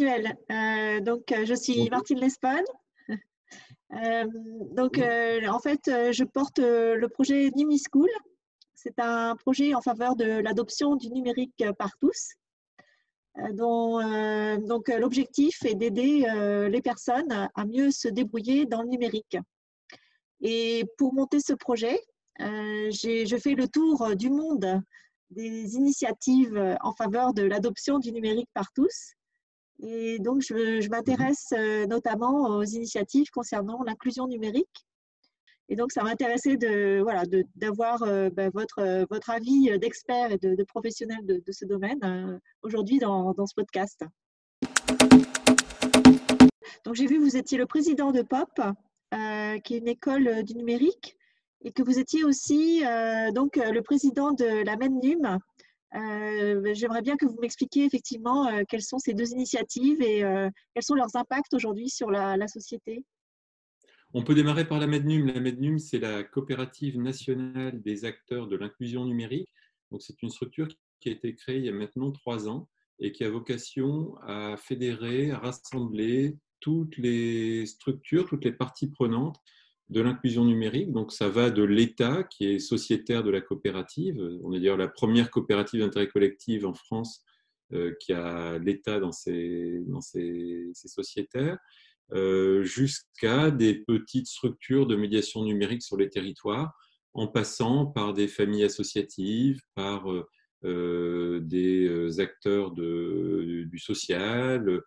Emmanuel. donc, je suis Martine Lespan. donc, en fait, je porte le projet Nimi School. C'est un projet en faveur de l'adoption du numérique par tous. Dont, donc, l'objectif est d'aider les personnes à mieux se débrouiller dans le numérique. Et pour monter ce projet, je fais le tour du monde des initiatives en faveur de l'adoption du numérique par tous. Et donc, je, m'intéresse euh, notamment aux initiatives concernant l'inclusion numérique. Et donc, ça m'intéressait de, voilà, d'avoir euh, ben, votre, votre avis d'expert et de, de professionnel de, ce domaine euh, aujourd'hui dans, dans, ce podcast. Donc, j'ai vu que vous étiez le président de POP, qui est une école du numérique et que vous étiez aussi euh, donc euh, le président de la MENNUM. Euh, J'aimerais bien que vous m'expliquiez effectivement euh, quelles sont ces deux initiatives et quels sont leurs impacts aujourd'hui sur la, société? On peut démarrer par la MEDNUM. La MEDNUM, c'est la coopérative nationale des acteurs de l'inclusion numérique. C'est une structure qui a été créée il y a maintenant trois ans et qui a vocation à fédérer, à rassembler toutes les structures, toutes les parties prenantes de l'inclusion numérique. Donc, ça va de l'État, qui est sociétaire de la coopérative. On est d'ailleurs la première coopérative d'intérêt collectif en France euh, qui a l'État dans ses, dans ses, sociétaires, euh, jusqu'à des petites structures de médiation numérique sur les territoires, en passant par des familles associatives, par euh, des acteurs du social,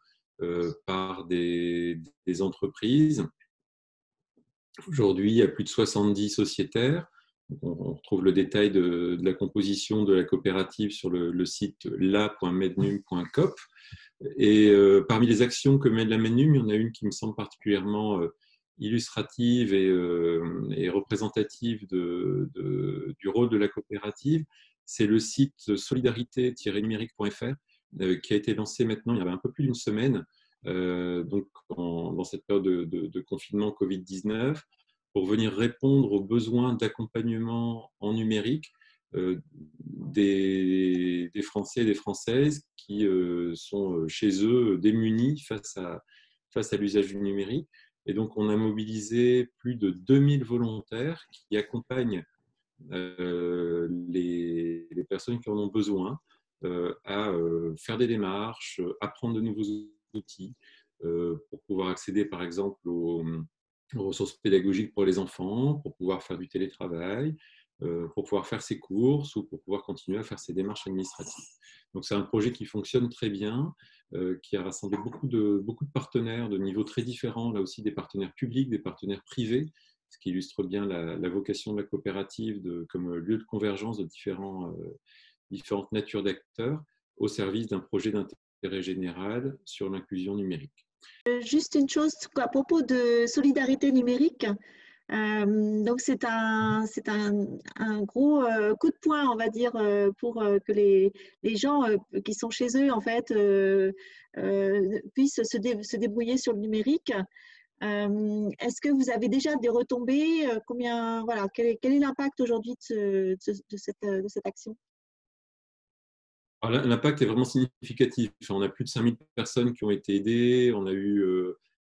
par des entreprises. Aujourd'hui, il y a plus de 70 sociétaires. On retrouve le détail de, la composition de la coopérative sur le, site la.mednum.coop. Et euh, parmi les actions que mène la Mednum, il y en a une qui me semble particulièrement euh, illustrative euh, et, représentative de, du rôle de la coopérative. C'est le site solidarité-numérique.fr qui a été lancé maintenant il y avait un peu plus d'une semaine euh, donc dans cette période de, confinement Covid-19, pour venir répondre aux besoins d'accompagnement en numérique euh, des, Français et des Françaises qui euh, sont chez eux démunis face à, l'usage du numérique. Et donc, on a mobilisé plus de 2000 volontaires qui accompagnent les, personnes qui en ont besoin à faire des démarches, apprendre de nouveaux outils euh, pour pouvoir accéder, par exemple, aux, ressources pédagogiques pour les enfants, pour pouvoir faire du télétravail, euh, pour pouvoir faire ses courses ou pour pouvoir continuer à faire ses démarches administratives. Donc c'est un projet qui fonctionne très bien, euh, qui a rassemblé beaucoup de, beaucoup de partenaires de niveaux très différents, là aussi des partenaires publics, des partenaires privés, ce qui illustre bien la, vocation de la coopérative de, comme lieu de convergence de différents, différentes natures d'acteurs au service d'un projet d'intérêt général sur l'inclusion numérique. Euh, juste une chose à propos de solidarité numérique. Euh, donc c'est un, c'est un, gros euh, coup de poing, on va dire, pour que les, les gens qui sont chez eux, en fait, puissent se, débrouiller sur le numérique. Est-ce que vous avez déjà des retombées? Combien, voilà, quel est, l'impact aujourd'hui de, cette, de cette action? L'impact est vraiment significatif. On a plus de 5000 personnes qui ont été aidées. On a eu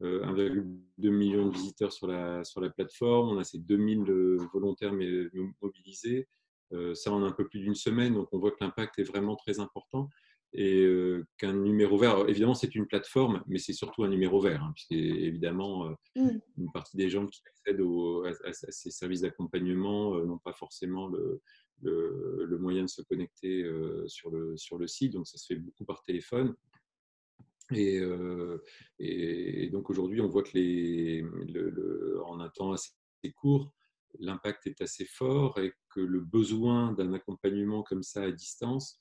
1,2 euh, million de visiteurs sur la, sur la plateforme. On a ces 2000 euh, volontaires mobilisés. Euh, ça en a un peu plus d'une semaine. Donc, on voit que l'impact est vraiment très important. Et qu'un numéro vert, évidemment, c'est une plateforme, mais c'est surtout un numéro vert, hein, puisque évidemment, mmh. une partie des gens qui accèdent à, ces services d'accompagnement n'ont pas forcément le, le, moyen de se connecter euh, sur, le, sur le site. Donc, ça se fait beaucoup par téléphone. Et, euh, et, donc aujourd'hui, on voit que les, le, en un temps assez court, l'impact est assez fort et que le besoin d'un accompagnement comme ça à distance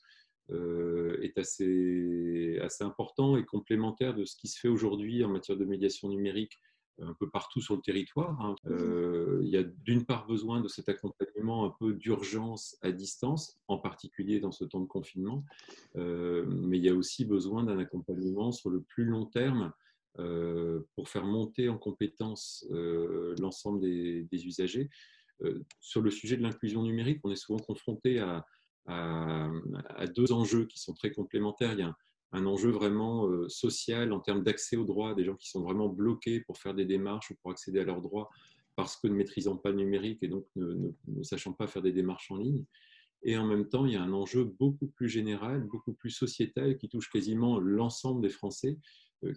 euh, est assez, assez important et complémentaire de ce qui se fait aujourd'hui en matière de médiation numérique un peu partout sur le territoire. Hein. Mmh euh, il y a d'une part besoin de cet accompagnement un peu d'urgence à distance, en particulier dans ce temps de confinement, euh, mais il y a aussi besoin d'un accompagnement sur le plus long terme euh, pour faire monter en compétence l'ensemble des, usagers. sur le sujet de l'inclusion numérique, on est souvent confronté à, à, deux enjeux qui sont très complémentaires. Il y a un enjeu vraiment social en termes d'accès aux droits, des gens qui sont vraiment bloqués pour faire des démarches ou pour accéder à leurs droits parce que ne maîtrisant pas le numérique et donc ne, sachant pas faire des démarches en ligne. Et en même temps, il y a un enjeu beaucoup plus général, beaucoup plus sociétal qui touche quasiment l'ensemble des Français,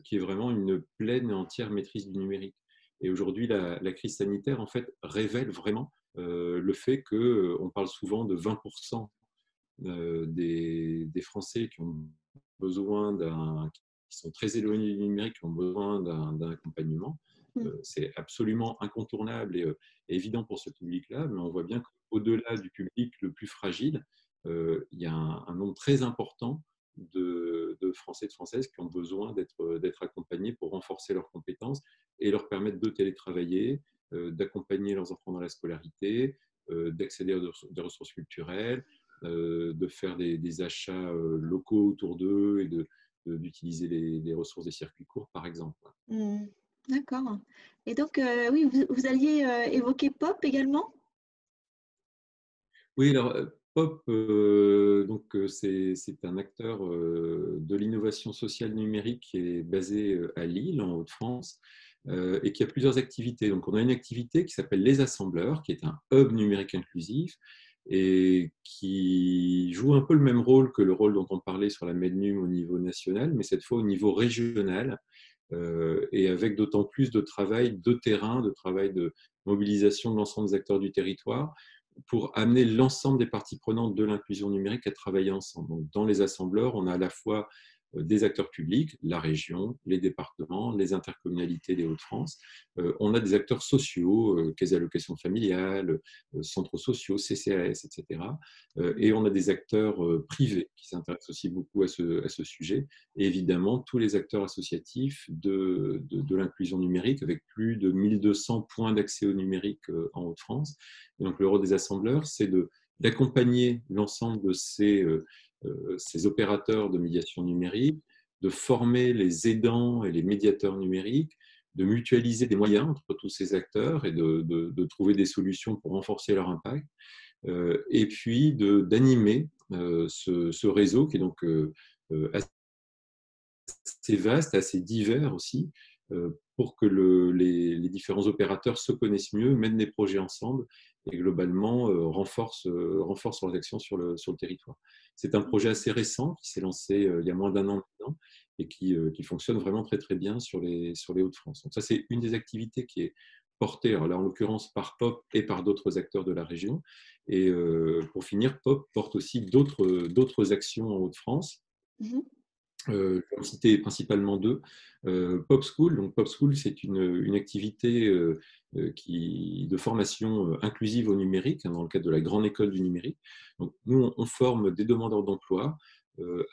qui est vraiment une pleine et entière maîtrise du numérique. Et aujourd'hui, la, crise sanitaire, en fait, révèle vraiment le fait qu'on parle souvent de 20% des, des, Français qui ont besoin d'un, qui sont très éloignés du numérique, qui ont besoin d'un accompagnement. Mmh. Euh, c'est absolument incontournable et, euh, évident pour ce public-là, mais on voit bien qu'au-delà du public le plus fragile, euh, il y a un, nombre très important de, Français et de Françaises qui ont besoin d'être accompagnés pour renforcer leurs compétences et leur permettre de télétravailler, d'accompagner leurs enfants dans la scolarité, d'accéder à des ressources culturelles, de faire des, achats euh, locaux autour d'eux et d'utiliser les, ressources des circuits courts, par exemple. Mmh. D'accord. Et donc, euh, oui, vous, alliez évoquer Pop également? Oui, alors Pop, donc c'est un acteur de l'innovation sociale numérique qui est basé à Lille, en Haute-France, et qui a plusieurs activités. Donc, on a une activité qui s'appelle Les Assembleurs, qui est un hub numérique inclusif, et qui joue un peu le même rôle que le rôle dont on parlait sur la MEDNUM au niveau national, mais cette fois au niveau régional, euh, et avec d'autant plus de travail de terrain, de travail de mobilisation de l'ensemble des acteurs du territoire, pour amener l'ensemble des parties prenantes de l'inclusion numérique à travailler ensemble. Donc, dans les assembleurs, on a à la fois des acteurs publics, la région, les départements, les intercommunalités des Hauts-de-France. Euh, on a des acteurs sociaux, euh, caisses d'allocation familiale, centres sociaux, CCAS, etc. Et on a des acteurs privés qui s'intéressent aussi beaucoup à ce, sujet. Et évidemment, tous les acteurs associatifs de, de, l'inclusion numérique, avec plus de 1200 points d'accès au numérique en Hauts-de-France. Donc le rôle des assembleurs, c'est d'accompagner l'ensemble de ces euh, ces opérateurs de médiation numérique, de former les aidants et les médiateurs numériques, de mutualiser des moyens entre tous ces acteurs et de, trouver des solutions pour renforcer leur impact, euh, et puis d'animer euh, ce, réseau qui est donc assez vaste, assez divers aussi, pour que les, différents opérateurs se connaissent mieux, mènent des projets ensemble et globalement renforcent, renforcent leurs actions sur le, sur le territoire. C'est un projet assez récent qui s'est lancé euh, il y a moins d'un an maintenant et qui, euh, qui, fonctionne vraiment très très bien sur les, sur les Hauts-de-France. Donc ça, c'est une des activités qui est portée, là en l'occurrence par POP et par d'autres acteurs de la région. Et euh, pour finir, POP porte aussi d'autres actions en Hauts-de-France. Mmh euh, je vais citer principalement deux. Euh, Pop School, donc Pop School, c'est une, une, activité euh, qui, de formation inclusive au numérique, hein, dans le cadre de la grande école du numérique. Donc, nous, on, forme des demandeurs d'emploi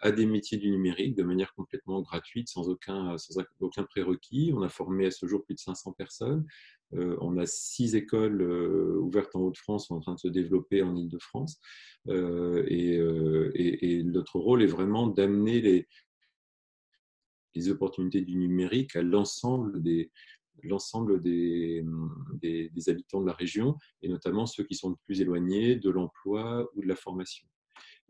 à des métiers du numérique de manière complètement gratuite, sans aucun, sans aucun prérequis. On a formé à ce jour plus de 500 personnes. on a six écoles ouvertes en Haute-France, en train de se développer en Ile-de-France. et, notre rôle est vraiment d'amener les, les opportunités du numérique à l'ensemble des, l'ensemble des, des, habitants de la région, et notamment ceux qui sont le plus éloignés de l'emploi ou de la formation.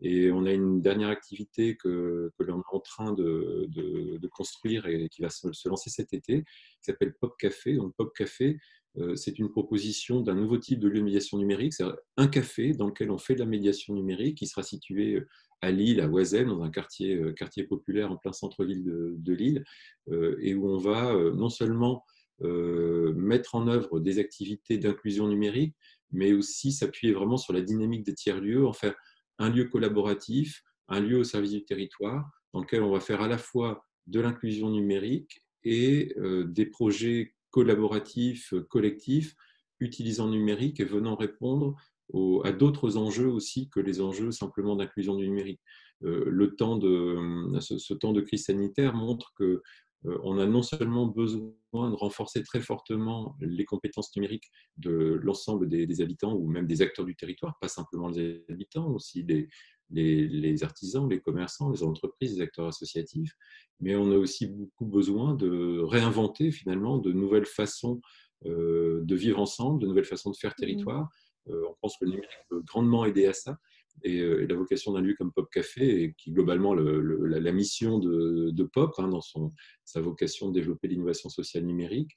Et on a une dernière activité que, que l'on est en train de, de, construire et qui va se, lancer cet été, qui s'appelle Pop Café. Donc Pop Café, c'est une proposition d'un nouveau type de lieu de médiation numérique, c'est un café dans lequel on fait de la médiation numérique, qui sera situé à Lille, à Oisem, dans un quartier, euh, quartier populaire en plein centre-ville de, Lille, euh, et où on va euh, non seulement mettre en œuvre des activités d'inclusion numérique, mais aussi s'appuyer vraiment sur la dynamique des tiers-lieux, en faire un lieu collaboratif, un lieu au service du territoire, dans lequel on va faire à la fois de l'inclusion numérique et des projets collaboratifs, collectifs, utilisant numérique et venant répondre à d'autres enjeux aussi que les enjeux simplement d'inclusion du numérique. Euh, temps de, ce, temps de crise sanitaire montre que euh, on a non seulement besoin de renforcer très fortement les compétences numériques de l'ensemble des, habitants ou même des acteurs du territoire, pas simplement les habitants, aussi les, les, artisans, les commerçants, les entreprises, les acteurs associatifs, mais on a aussi beaucoup besoin de réinventer finalement de nouvelles façons euh, de vivre ensemble, de nouvelles façons de faire mmh territoire, euh, on pense que le numérique peut grandement aider à ça. et, la vocation d'un lieu comme Pop Café, et qui globalement la, mission de, Pop, hein, dans son, sa vocation de développer l'innovation sociale numérique,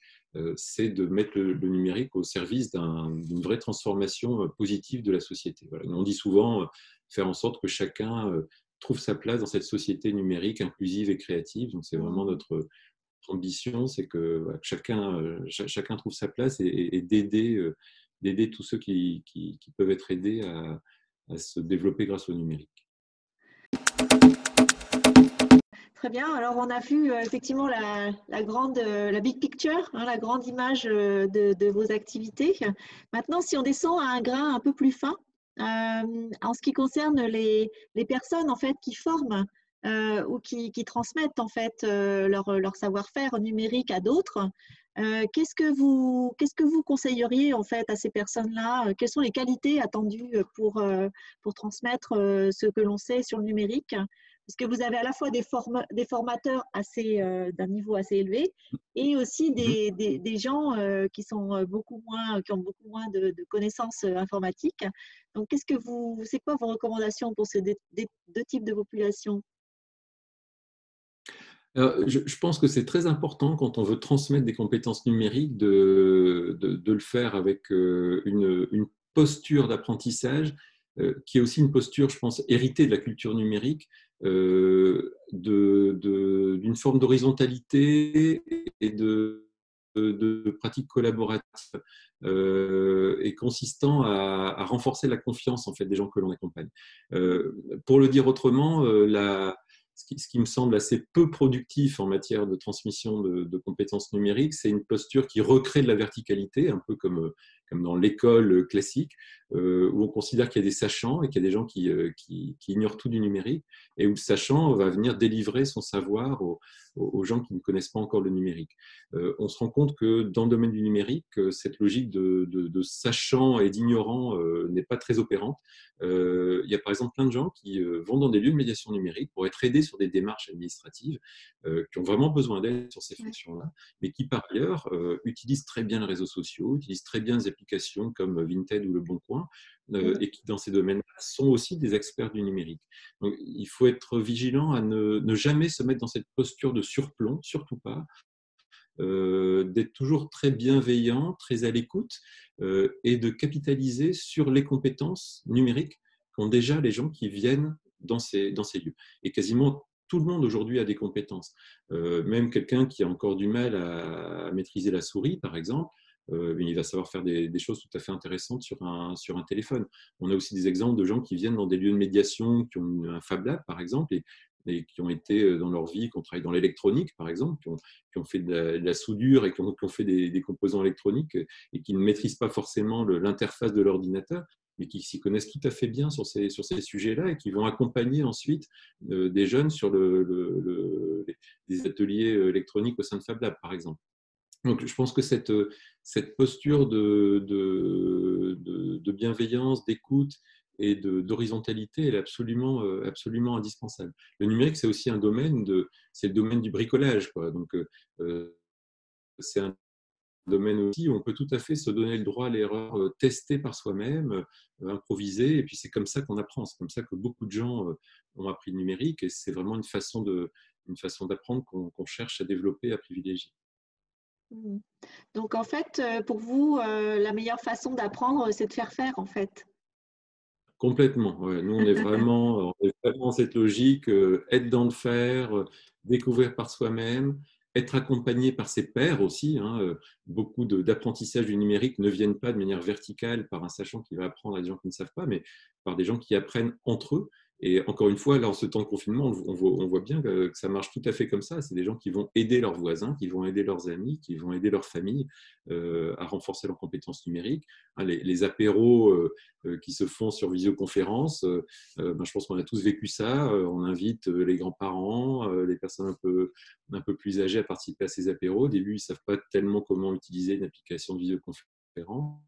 c'est de mettre le, numérique au service d'une vraie transformation positive de la société. Voilà. On dit souvent faire en sorte que chacun trouve sa place dans cette société numérique inclusive et créative. Donc c'est vraiment mmh. notre ambition, c'est que chacun, chacun trouve sa place et, d'aider, d'aider tous ceux qui, qui, peuvent être aidés à, à, se développer grâce au numérique. Très bien. Alors, on a vu effectivement la, la, grande, la big picture, hein, la grande image de, de, vos activités. Maintenant, si on descend à un grain un peu plus fin, euh, en ce qui concerne les, personnes en fait qui forment euh, ou qui, transmettent en fait euh, leur, savoir-faire numérique à d'autres, qu'est-ce que vous qu'est-ce que vous conseilleriez en fait à ces personnes-là? Quelles sont les qualités attendues pour pour transmettre ce que l'on sait sur le numérique? Parce que vous avez à la fois des, des formateurs assez euh, d'un niveau assez élevé et aussi des, des, gens euh, qui sont euh, beaucoup moins, qui ont beaucoup moins de, connaissances informatiques. Donc, qu'est-ce que vous, c'est quoi vos recommandations pour ces deux, types de populations? Je, pense que c'est très important quand on veut transmettre des compétences numériques de, de, le faire avec une, une posture d'apprentissage qui est aussi une posture, je pense, héritée de la culture numérique, d'une forme d'horizontalité et de, de, pratiques collaboratives euh, et consistant à, renforcer la confiance en fait des gens que l'on accompagne. Euh, pour le dire autrement, ce qui, me semble assez peu productif en matière de transmission de, compétences numériques, c'est une posture qui recrée de la verticalité, un peu comme, comme dans l'école classique, euh, où on considère qu'il y a des sachants et qu'il y a des gens qui, euh, qui, ignorent tout du numérique, et où le sachant va venir délivrer son savoir aux, aux gens qui ne connaissent pas encore le numérique. Euh, on se rend compte que dans le domaine du numérique, cette logique de, de, de sachant et d'ignorant n'est pas très opérante. il y a par exemple plein de gens qui vont dans des lieux de médiation numérique pour être aidés sur des démarches administratives, qui ont vraiment besoin d'aide sur ces fonctions-là, mais qui par ailleurs utilisent très bien les réseaux sociaux, utilisent très bien les applications comme Vinted ou Le Bon Coin, euh, et qui, dans ces domaines sont aussi des experts du numérique. Donc, il faut être vigilant à ne, jamais se mettre dans cette posture de surplomb, surtout pas, euh, d'être toujours très bienveillant, très à l'écoute, euh, et de capitaliser sur les compétences numériques qu'ont déjà les gens qui viennent dans ces, dans ces lieux. Et quasiment tout le monde aujourd'hui a des compétences. même quelqu'un qui a encore du mal à, maîtriser la souris, par exemple, euh, il va savoir faire des, choses tout à fait intéressantes sur un, sur un téléphone. On a aussi des exemples de gens qui viennent dans des lieux de médiation, qui ont un Fab Lab, par exemple, et, qui ont été euh, dans leur vie, qui ont travaillé dans l'électronique, par exemple, qui ont, fait de la, soudure et qui ont, fait des, composants électroniques et qui ne maîtrisent pas forcément l'interface de l'ordinateur, mais qui s'y connaissent tout à fait bien sur ces, sur ces sujets-là et qui vont accompagner ensuite euh, des jeunes sur le, les ateliers électroniques au sein de Fab Lab, par exemple. Donc, je pense que cette, cette posture de, bienveillance, d'écoute et d'horizontalité, est absolument, euh, absolument indispensable. Le numérique, c'est aussi un domaine, c'est le domaine du bricolage. Quoi. Donc, euh, euh, c'est un domaine aussi où on peut tout à fait se donner le droit à l'erreur, tester par soi-même, improviser, et puis c'est comme ça qu'on apprend. C'est comme ça que beaucoup de gens ont appris le numérique, et c'est vraiment une façon d'apprendre qu'on cherche à développer, à privilégier. Mmh. Donc en fait, euh, pour vous, euh, la meilleure façon d'apprendre, c'est de faire faire en fait. Complètement. Nous, on est vraiment, dans cette logique, euh, être dans le faire, découvrir par soi-même, être accompagné par ses pairs aussi. Hein, beaucoup d'apprentissage du numérique ne viennent pas de manière verticale par un sachant qui va apprendre à des gens qui ne savent pas, mais par des gens qui apprennent entre eux et encore une fois, là, ce temps de confinement, on voit, bien que, ça marche tout à fait comme ça. C'est des gens qui vont aider leurs voisins, qui vont aider leurs amis, qui vont aider leur famille euh, à renforcer leurs compétences numériques. Hein, les, apéros euh, euh, qui se font sur visioconférence, ben, je pense qu'on a tous vécu ça. on invite les grands-parents, les personnes un peu, un peu plus âgées à participer à ces apéros. Au début, ils ne savent pas tellement comment utiliser une application de visioconférence.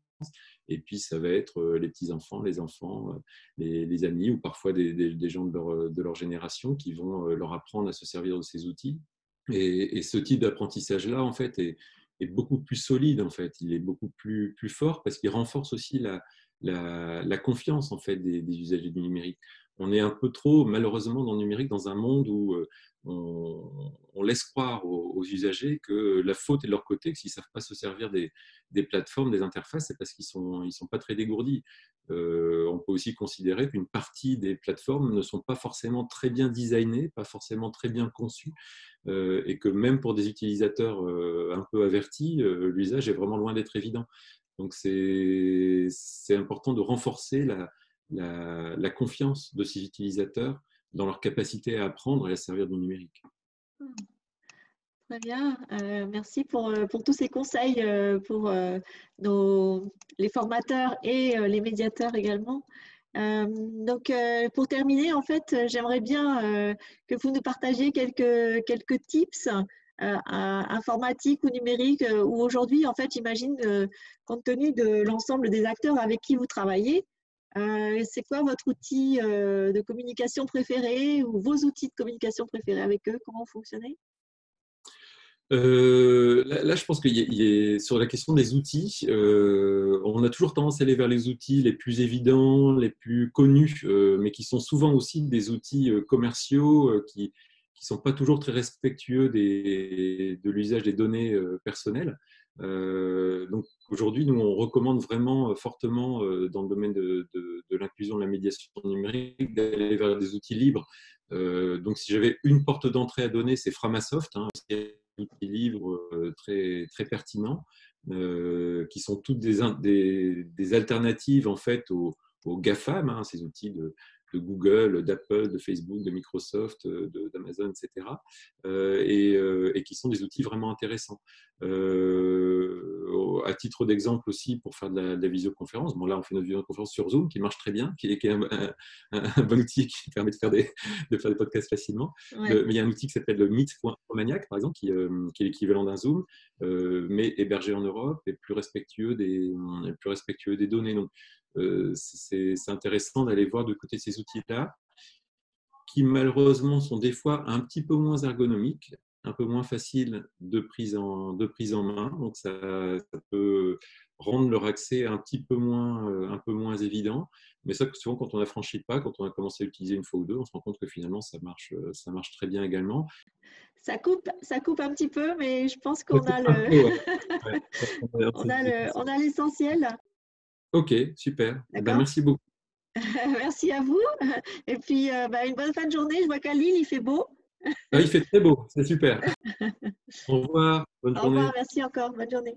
Et puis, ça va être euh, les petits-enfants, les enfants, euh, les, amis ou parfois des, gens de leur, de leur, génération qui vont euh, leur apprendre à se servir de ces outils. Et, ce type d'apprentissage-là, en fait, est, est, beaucoup plus solide, en fait. Il est beaucoup plus, plus fort parce qu'il renforce aussi la, la, confiance en fait des, usagers du numérique. On est un peu trop, malheureusement, dans le numérique, dans un monde où euh, on, laisse croire aux, usagers que la faute est de leur côté, que s'ils ne savent pas se servir des, plateformes, des interfaces, c'est parce qu'ils ne sont, ils sont pas très dégourdis. Euh, on peut aussi considérer qu'une partie des plateformes ne sont pas forcément très bien designées, pas forcément très bien conçues, euh, et que même pour des utilisateurs un peu avertis, l'usage est vraiment loin d'être évident. Donc c'est important de renforcer la, confiance de ces utilisateurs dans leur capacité à apprendre et à servir du numérique. Hmm. Très bien, euh, merci pour, euh, pour, tous ces conseils euh, pour nos, les formateurs et les médiateurs également. donc, pour terminer, en fait, j'aimerais bien que vous nous partagiez quelques, tips euh, informatique ou numérique, euh, où aujourd'hui, en fait, j'imagine, compte tenu de l'ensemble des acteurs avec qui vous travaillez, c'est quoi votre outil de communication préféré ou vos outils de communication préférés avec eux? Comment vous fonctionnez là, je pense que sur la question des outils, on a toujours tendance à aller vers les outils les plus évidents, les plus connus, mais qui sont souvent aussi des outils commerciaux qui, qui sont pas toujours très respectueux de l'usage des données euh, personnelles. Euh, donc aujourd'hui, nous, on recommande vraiment euh, fortement dans le domaine de, de, l'inclusion de la médiation numérique d'aller vers des outils libres. donc si j'avais une porte d'entrée à donner, c'est Framasoft, hein, outil libre très, très pertinent, qui sont toutes des, des, des, alternatives en fait aux, aux GAFAM, hein, ces outils de, de Google, d'Apple, de Facebook, de Microsoft, euh, d'Amazon, etc. Euh, euh, et, qui sont des outils vraiment intéressants. à titre d'exemple aussi, pour faire de la, visioconférence, bon là on fait notre visioconférence sur Zoom qui marche très bien, qui est, un, bon outil qui permet de faire des, de faire des podcasts facilement. mais il y a un outil qui s'appelle le Meet.maniac, par exemple, qui, qui est l'équivalent d'un Zoom, mais hébergé en Europe et plus respectueux des, plus respectueux des données. Donc, c'est intéressant d'aller voir de côté ces outils-là, qui malheureusement sont des fois un petit peu moins ergonomiques, un peu moins faciles de prise en, de prise en main. Donc ça, peut rendre leur accès un petit peu moins, euh, un peu moins évident. Mais ça, souvent, quand on a franchi pas, quand on a commencé à l'utiliser une fois ou deux, on se rend compte que finalement, ça marche, euh, ça marche très bien également. Ça coupe, ça coupe un petit peu, mais je pense qu'on a, le... on a l'essentiel. Ok, super. Eh ben, merci beaucoup. merci à vous. Et puis, euh, bah, une bonne fin de journée. Je vois qu'à Lille, il fait beau. Ah, il fait très beau, c'est super. Au revoir, bonne journée. Au revoir, merci encore, bonne journée.